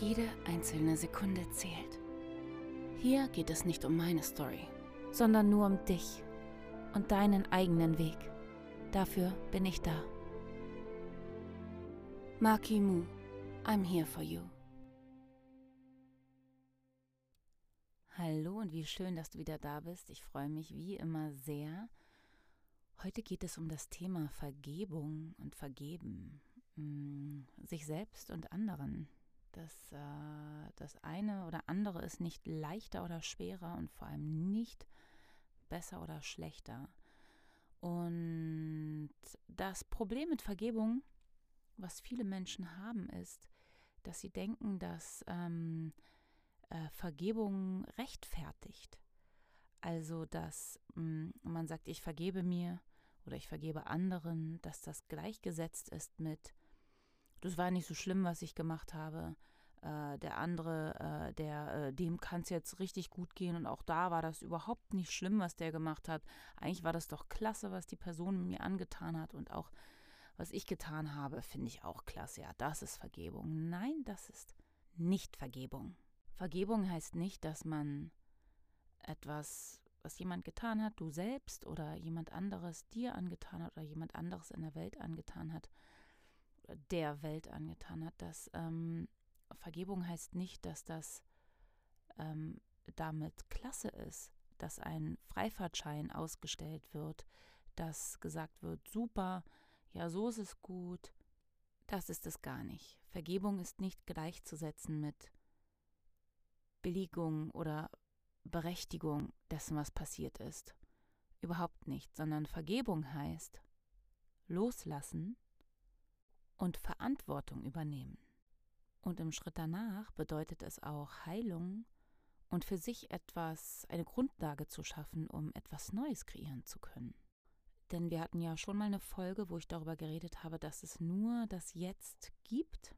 Jede einzelne Sekunde zählt. Hier geht es nicht um meine Story, sondern nur um dich und deinen eigenen Weg. Dafür bin ich da. Maki Mu, I'm here for you. Hallo und wie schön, dass du wieder da bist. Ich freue mich wie immer sehr. Heute geht es um das Thema Vergebung und Vergeben. Hm, sich selbst und anderen. Das, äh, das eine oder andere ist nicht leichter oder schwerer und vor allem nicht besser oder schlechter. Und das Problem mit Vergebung, was viele Menschen haben, ist, dass sie denken, dass ähm, äh, Vergebung rechtfertigt. Also, dass mh, mm, man sagt, ich vergebe mir oder ich vergebe anderen, dass das gleichgesetzt ist mit, das war nicht so schlimm, was ich gemacht habe. Äh, der andere, äh, der, äh, dem kann es jetzt richtig gut gehen und auch da war das überhaupt nicht schlimm, was der gemacht hat. Eigentlich war das doch klasse, was die Person mir angetan hat und auch was ich getan habe, finde ich auch klasse. Ja, das ist Vergebung. Nein, das ist nicht Vergebung. Vergebung heißt nicht, dass man etwas, was jemand getan hat, du selbst oder jemand anderes dir angetan hat oder jemand anderes in der Welt angetan hat, der Welt angetan hat, dass ähm, Vergebung heißt nicht, dass das ähm, damit klasse ist, dass ein Freifahrtschein ausgestellt wird, dass gesagt wird, super, ja, so ist es gut. Das ist es gar nicht. Vergebung ist nicht gleichzusetzen mit Billigung oder Berechtigung dessen, was passiert ist. Überhaupt nicht, sondern Vergebung heißt loslassen und Verantwortung übernehmen. Und im Schritt danach bedeutet es auch Heilung und für sich etwas, eine Grundlage zu schaffen, um etwas Neues kreieren zu können. Denn wir hatten ja schon mal eine Folge, wo ich darüber geredet habe, dass es nur das Jetzt gibt.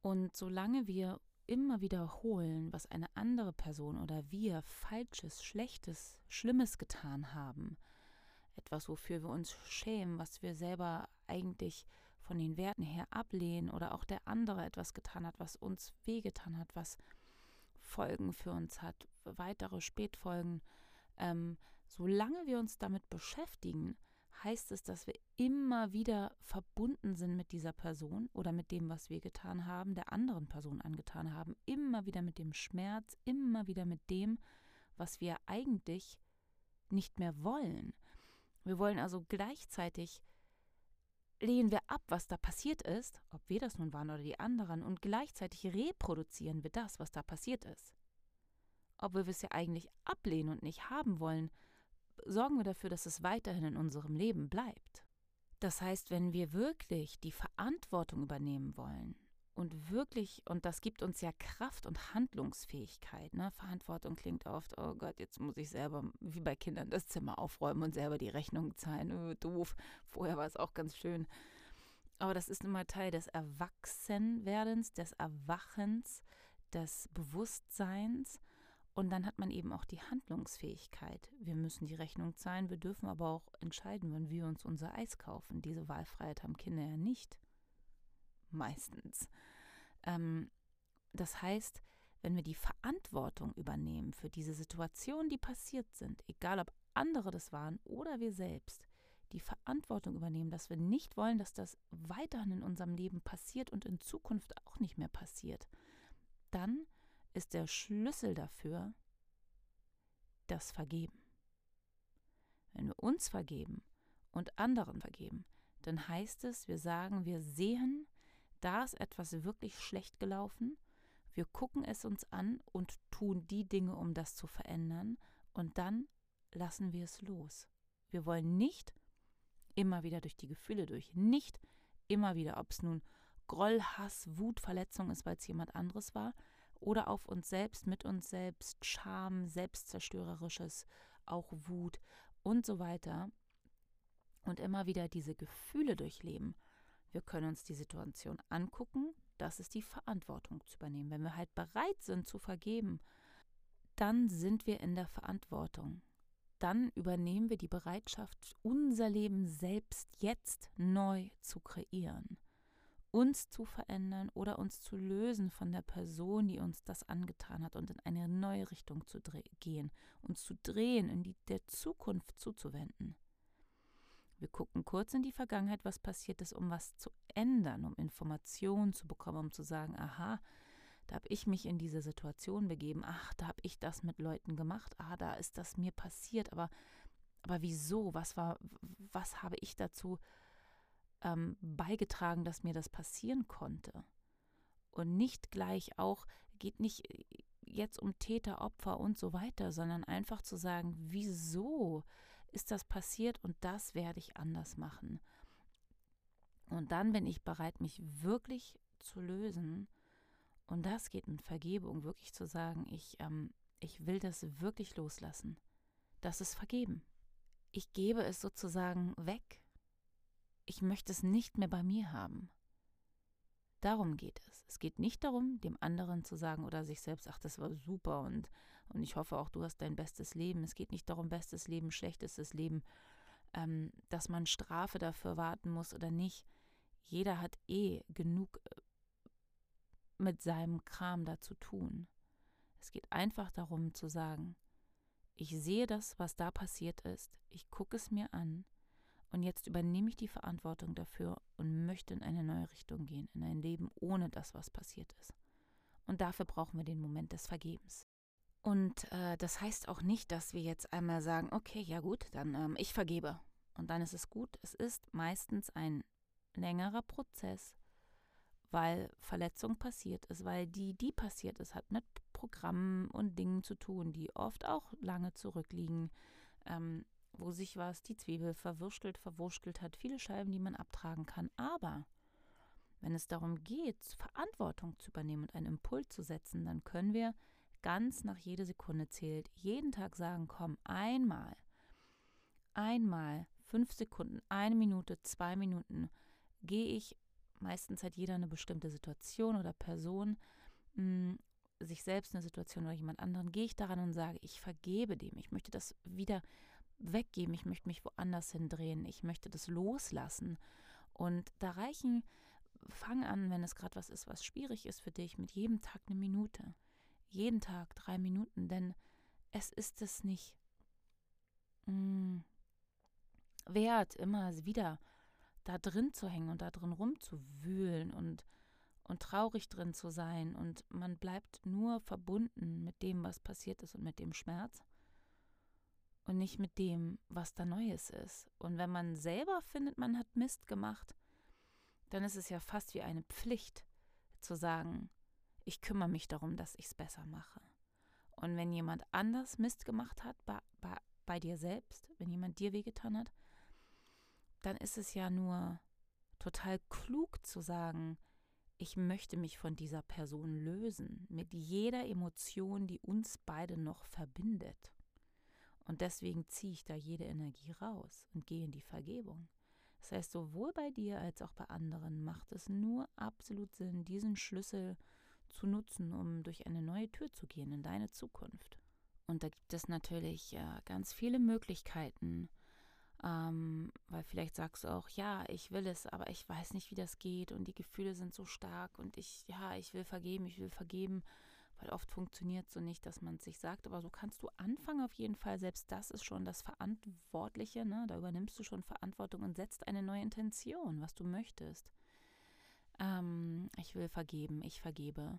Und solange wir immer wiederholen, was eine andere Person oder wir Falsches, Schlechtes, Schlimmes getan haben, etwas, wofür wir uns schämen, was wir selber eigentlich von den Werten her ablehnen oder auch der andere etwas getan hat, was uns wehgetan hat, was Folgen für uns hat, weitere Spätfolgen. Ähm, solange wir uns damit beschäftigen, heißt es, dass wir immer wieder verbunden sind mit dieser Person oder mit dem, was wir getan haben, der anderen Person angetan haben, immer wieder mit dem Schmerz, immer wieder mit dem, was wir eigentlich nicht mehr wollen. Wir wollen also gleichzeitig lehnen wir ab, was da passiert ist, ob wir das nun waren oder die anderen, und gleichzeitig reproduzieren wir das, was da passiert ist. Obwohl wir es ja eigentlich ablehnen und nicht haben wollen, sorgen wir dafür, dass es weiterhin in unserem Leben bleibt. Das heißt, wenn wir wirklich die Verantwortung übernehmen wollen und wirklich, und das gibt uns ja Kraft und Handlungsfähigkeit, ne? Verantwortung klingt oft, oh Gott, jetzt muss ich selber, wie bei Kindern, das Zimmer aufräumen und selber die Rechnung zahlen, öh, doof. Vorher war es auch ganz schön. Aber das ist immer Teil des Erwachsenwerdens, des Erwachens, des Bewusstseins und dann hat man eben auch die Handlungsfähigkeit. Wir müssen die Rechnung zahlen, wir dürfen aber auch entscheiden, wann wir uns unser Eis kaufen. Diese Wahlfreiheit haben Kinder ja nicht. Meistens. Ähm, das heißt, wenn wir die Verantwortung übernehmen für diese Situationen, die passiert sind, egal ob andere das waren oder wir selbst, die Verantwortung übernehmen, dass wir nicht wollen, dass das weiterhin in unserem Leben passiert und in Zukunft auch nicht mehr passiert, dann ist der Schlüssel dafür das Vergeben. Wenn wir uns vergeben und anderen vergeben, dann heißt es, wir sagen, wir sehen, da ist etwas wirklich schlecht gelaufen, wir gucken es uns an und tun die Dinge, um das zu verändern, und dann lassen wir es los. Wir wollen nicht immer wieder durch die Gefühle durch, nicht immer wieder, ob es nun Groll, Hass, Wut, Verletzung ist, weil es jemand anderes war. Oder auf uns selbst, mit uns selbst, Scham, Selbstzerstörerisches, auch Wut und so weiter. Und immer wieder diese Gefühle durchleben. Wir können uns die Situation angucken, das ist die Verantwortung zu übernehmen. Wenn wir halt bereit sind zu vergeben, dann sind wir in der Verantwortung. Dann übernehmen wir die Bereitschaft, unser Leben selbst jetzt neu zu kreieren, uns zu verändern oder uns zu lösen von der Person, die uns das angetan hat und in eine neue Richtung zu gehen, uns zu drehen, in die der Zukunft zuzuwenden. Wir gucken kurz in die Vergangenheit, was passiert ist, um was zu ändern, um Informationen zu bekommen, um zu sagen, aha, da habe ich mich in diese Situation begeben, ach, da habe ich das mit Leuten gemacht, ah, da ist das mir passiert, aber, aber wieso? Was war, was habe ich dazu ähm, beigetragen, dass mir das passieren konnte? Und nicht gleich auch, geht nicht jetzt um Täter, Opfer und so weiter, sondern einfach zu sagen, wieso? Ist das passiert und das werde ich anders machen. Und dann bin ich bereit, mich wirklich zu lösen. Und das geht mit Vergebung, wirklich zu sagen, ich, ähm, ich will das wirklich loslassen. Das ist vergeben. Ich gebe es sozusagen weg. Ich möchte es nicht mehr bei mir haben. Darum geht es. Es geht nicht darum, dem anderen zu sagen oder sich selbst, ach, das war super und und ich hoffe auch, du hast dein bestes Leben. Es geht nicht darum, bestes Leben, schlechtestes Leben, ähm, dass man Strafe dafür warten muss oder nicht. Jeder hat eh genug äh, mit seinem Kram da zu tun. Es geht einfach darum zu sagen, ich sehe das, was da passiert ist, ich gucke es mir an und jetzt übernehme ich die Verantwortung dafür und möchte in eine neue Richtung gehen, in ein Leben ohne das, was passiert ist. Und dafür brauchen wir den Moment des Vergebens. Und äh, das heißt auch nicht, dass wir jetzt einmal sagen, okay, ja gut, dann ähm, ich vergebe. Und dann ist es gut. Es ist meistens ein längerer Prozess, weil Verletzung passiert ist, weil die, die passiert ist, hat mit Programmen und Dingen zu tun, die oft auch lange zurückliegen, ähm, wo sich was, die Zwiebel verwurschtelt, verwurschtelt hat, viele Scheiben, die man abtragen kann. Aber wenn es darum geht, Verantwortung zu übernehmen und einen Impuls zu setzen, dann können wir ganz nach jeder Sekunde zählt, jeden Tag sagen, komm, einmal, einmal, fünf Sekunden, eine Minute, zwei Minuten, gehe ich, meistens hat jeder eine bestimmte Situation oder Person, hm, sich selbst eine Situation oder jemand anderen, gehe ich daran und sage, ich vergebe dem, ich möchte das wieder weggeben, ich möchte mich woanders hindrehen, ich möchte das loslassen. Und da reichen, fang an, wenn es gerade was ist, was schwierig ist für dich, mit jedem Tag eine Minute jeden Tag drei Minuten, denn es ist es nicht mh, mm, wert, immer wieder da drin zu hängen und da drin rumzuwühlen und, und traurig drin zu sein. Und man bleibt nur verbunden mit dem, was passiert ist und mit dem Schmerz und nicht mit dem, was da Neues ist. Und wenn man selber findet, man hat Mist gemacht, dann ist es ja fast wie eine Pflicht zu sagen, ich kümmere mich darum, dass ich es besser mache. Und wenn jemand anders Mist gemacht hat bei, bei, bei dir selbst, wenn jemand dir wehgetan hat, dann ist es ja nur total klug zu sagen, ich möchte mich von dieser Person lösen, mit jeder Emotion, die uns beide noch verbindet. Und deswegen ziehe ich da jede Energie raus und gehe in die Vergebung. Das heißt, sowohl bei dir als auch bei anderen macht es nur absolut Sinn, diesen Schlüssel zu nutzen, um durch eine neue Tür zu gehen in deine Zukunft. Und da gibt es natürlich äh, ganz viele Möglichkeiten, ähm, weil vielleicht sagst du auch, ja, ich will es, aber ich weiß nicht, wie das geht und die Gefühle sind so stark und ich, ja, ich will vergeben, ich will vergeben, weil oft funktioniert es so nicht, dass man es sich sagt, aber so kannst du anfangen auf jeden Fall, selbst das ist schon das Verantwortliche, ne? da übernimmst du schon Verantwortung und setzt eine neue Intention, was du möchtest. Ähm, ich will vergeben, ich vergebe.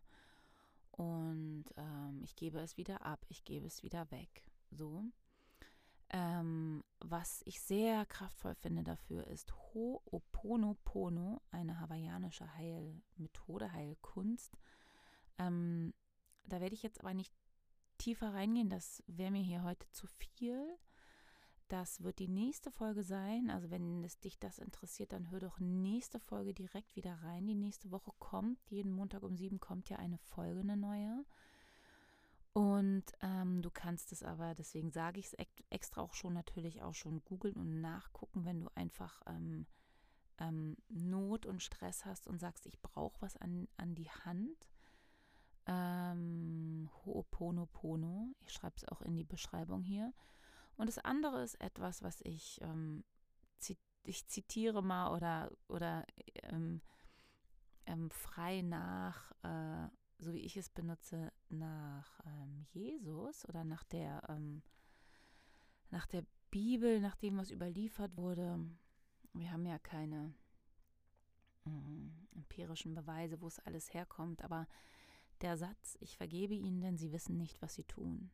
Und ähm, ich gebe es wieder ab, ich gebe es wieder weg. So. Ähm, was ich sehr kraftvoll finde dafür ist Ho'oponopono, eine hawaiianische Heilmethode, Heilkunst. Ähm, da werde ich jetzt aber nicht tiefer reingehen, das wäre mir hier heute zu viel. Das wird die nächste Folge sein. Also wenn es dich das interessiert, dann hör doch nächste Folge direkt wieder rein. Die nächste Woche kommt, jeden Montag um sieben kommt ja eine Folge, eine neue. Und ähm, du kannst es aber, deswegen sage ich es extra auch schon natürlich auch schon googeln und nachgucken, wenn du einfach ähm, ähm, Not und Stress hast und sagst, ich brauche was an, an die Hand. Ähm, Ho'oponopono, ich schreibe es auch in die Beschreibung hier. Und das andere ist etwas, was ich, ähm, ich zitiere mal oder, oder ähm, ähm, frei nach, äh, so wie ich es benutze, nach ähm, Jesus oder nach der, ähm, nach der Bibel, nach dem, was überliefert wurde. Wir haben ja keine äh, empirischen Beweise, wo es alles herkommt, aber der Satz, ich vergebe ihnen, denn sie wissen nicht, was sie tun.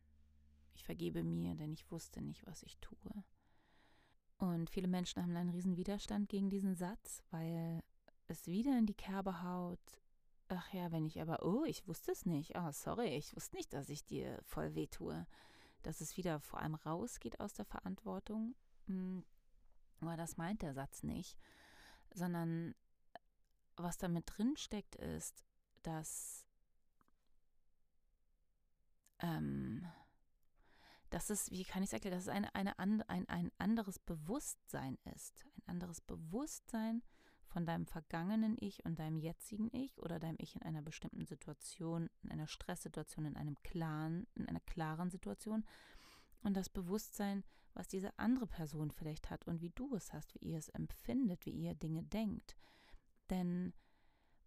Ich vergebe mir, denn ich wusste nicht, was ich tue. Und viele Menschen haben einen riesen Widerstand gegen diesen Satz, weil es wieder in die Kerbe haut. Ach ja, wenn ich aber, oh, ich wusste es nicht. Oh, sorry, ich wusste nicht, dass ich dir voll weh tue. Dass es wieder vor allem rausgeht aus der Verantwortung. Hm, aber das meint der Satz nicht. Sondern was damit drin steckt, ist, dass ähm, dass es, wie kann ich es erklären, dass es eine, eine, ein, ein anderes Bewusstsein ist. Ein anderes Bewusstsein von deinem vergangenen Ich und deinem jetzigen Ich oder deinem Ich in einer bestimmten Situation, in einer Stresssituation, in einem klaren, in einer klaren Situation. Und das Bewusstsein, was diese andere Person vielleicht hat und wie du es hast, wie ihr es empfindet, wie ihr Dinge denkt. Denn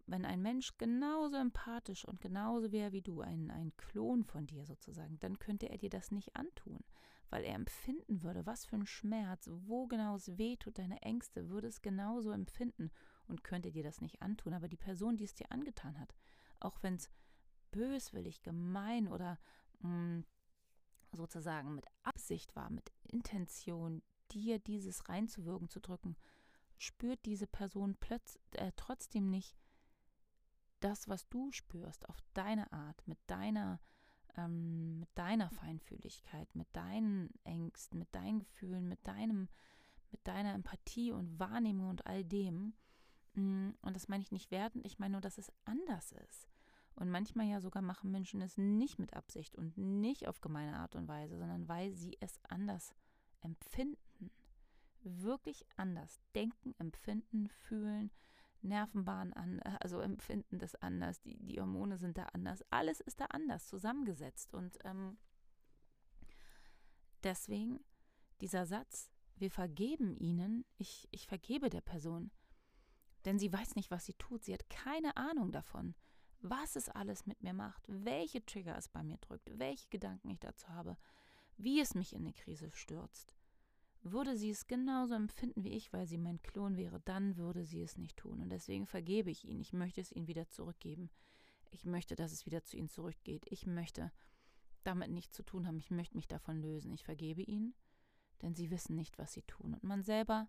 wenn ein Mensch genauso empathisch und genauso wäre wie du, ein, ein Klon von dir sozusagen, dann könnte er dir das nicht antun, weil er empfinden würde, was für ein Schmerz, wo genau es weh tut, deine Ängste, würde es genauso empfinden und könnte dir das nicht antun. Aber die Person, die es dir angetan hat, auch wenn es böswillig, gemein oder mh, mm, sozusagen mit Absicht war, mit Intention, dir dieses reinzuwirken, zu drücken, spürt diese Person plötzlich äh, trotzdem nicht, das, was du spürst, auf deine Art, mit deiner, ähm, mit deiner Feinfühligkeit, mit deinen Ängsten, mit deinen Gefühlen, mit deinem, mit deiner Empathie und Wahrnehmung und all dem. Mm, und das meine ich nicht wertend, ich meine nur, dass es anders ist. Und manchmal ja sogar machen Menschen es nicht mit Absicht und nicht auf gemeine Art und Weise, sondern weil sie es anders empfinden. Wirklich anders denken, empfinden, fühlen, Nervenbahnen an, äh, also empfinden das anders, die, die Hormone sind da anders, alles ist da anders zusammengesetzt. Und ähm, deswegen dieser Satz, wir vergeben ihnen, ich, ich vergebe der Person, denn sie weiß nicht, was sie tut, sie hat keine Ahnung davon, was es alles mit mir macht, welche Trigger es bei mir drückt, welche Gedanken ich dazu habe, wie es mich in eine Krise stürzt. Würde sie es genauso empfinden wie ich, weil sie mein Klon wäre, dann würde sie es nicht tun. Und deswegen vergebe ich ihnen. Ich möchte es ihnen wieder zurückgeben. Ich möchte, dass es wieder zu ihnen zurückgeht. Ich möchte damit nichts zu tun haben. Ich möchte mich davon lösen. Ich vergebe ihnen, denn sie wissen nicht, was sie tun. Und man selber,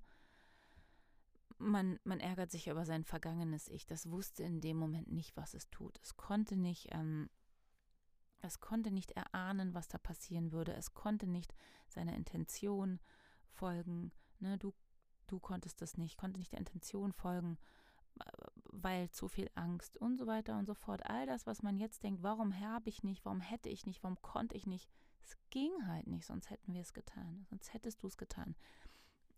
man, man ärgert sich über sein vergangenes Ich. Das wusste in dem Moment nicht, was es tut. Es konnte nicht, ähm, es konnte nicht erahnen, was da passieren würde. Es konnte nicht seine Intention folgen. Ne? Du, du konntest das nicht, konnte nicht der Intention folgen, weil zu viel Angst und so weiter und so fort. All das, was man jetzt denkt, warum habe ich nicht, warum hätte ich nicht, warum konnte ich nicht, es ging halt nicht, sonst hätten wir es getan, sonst hättest du es getan.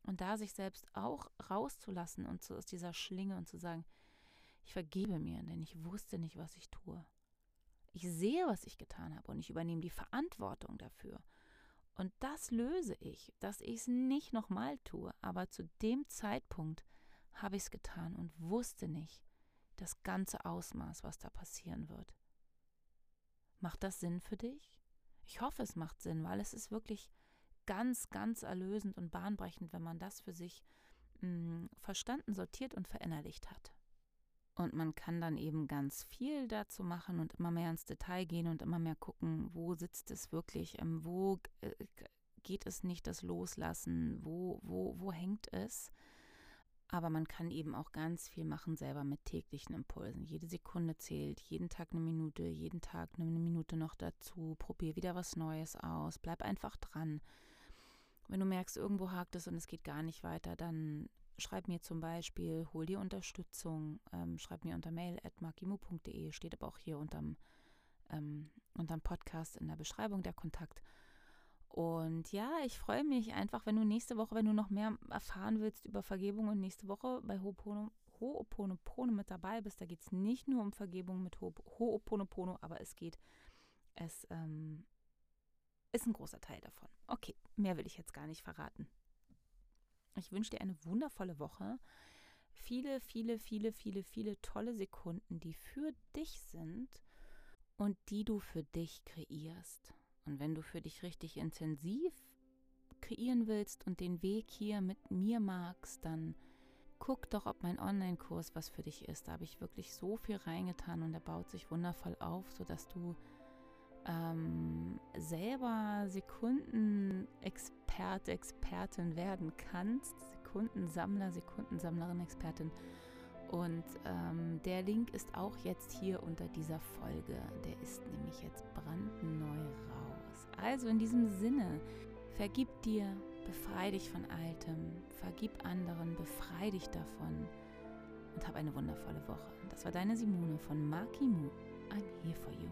Und da sich selbst auch rauszulassen und zu, aus dieser Schlinge und zu sagen, ich vergebe mir, denn ich wusste nicht, was ich tue. Ich sehe, was ich getan habe und ich übernehme die Verantwortung dafür. Und das löse ich, dass ich es nicht nochmal tue. Aber zu dem Zeitpunkt habe ich es getan und wusste nicht das ganze Ausmaß, was da passieren wird. Macht das Sinn für dich? Ich hoffe, es macht Sinn, weil es ist wirklich ganz, ganz erlösend und bahnbrechend, wenn man das für sich mh, hm, verstanden, sortiert und verinnerlicht hat. Und man kann dann eben ganz viel dazu machen und immer mehr ins Detail gehen und immer mehr gucken, wo sitzt es wirklich, ähm, wo äh, geht es nicht das Loslassen, wo, wo, wo hängt es. Aber man kann eben auch ganz viel machen selber mit täglichen Impulsen. Jede Sekunde zählt, jeden Tag eine Minute, jeden Tag eine Minute noch dazu. Probier wieder was Neues aus, bleib einfach dran. Wenn du merkst, irgendwo hakt es und es geht gar nicht weiter, dann schreib mir zum Beispiel, hol dir Unterstützung, ähm, schreib mir unter mail at makimu.de, steht aber auch hier unterm, ähm, unterm Podcast in der Beschreibung der Kontakt. Und ja, ich freue mich einfach, wenn du nächste Woche, wenn du noch mehr erfahren willst über Vergebung und nächste Woche bei Ho'opono, Ho'oponopono mit dabei bist. Da geht es nicht nur um Vergebung mit Ho'oponopono, aber es geht, es ähm, ist ein großer Teil davon. Okay, mehr will ich jetzt gar nicht verraten. Ich wünsche dir eine wundervolle Woche. Viele, viele, viele, viele, viele tolle Sekunden, die für dich sind und die du für dich kreierst. Und wenn du für dich richtig intensiv kreieren willst und den Weg hier mit mir magst, dann guck doch, ob mein Online-Kurs was für dich ist. Da habe ich wirklich so viel reingetan und er baut sich wundervoll auf, sodass du ähm, selber Sekundenexperte, Expertin werden kannst. Sekundensammler, Sekundensammlerin, Expertin. Und ähm, der Link ist auch jetzt hier unter dieser Folge. Der ist nämlich jetzt brandneu raus. Also in diesem Sinne, vergib dir, befrei dich von Altem, vergib anderen, befrei dich davon und hab eine wundervolle Woche. Das war deine Simone von Markimu. I'm here for you.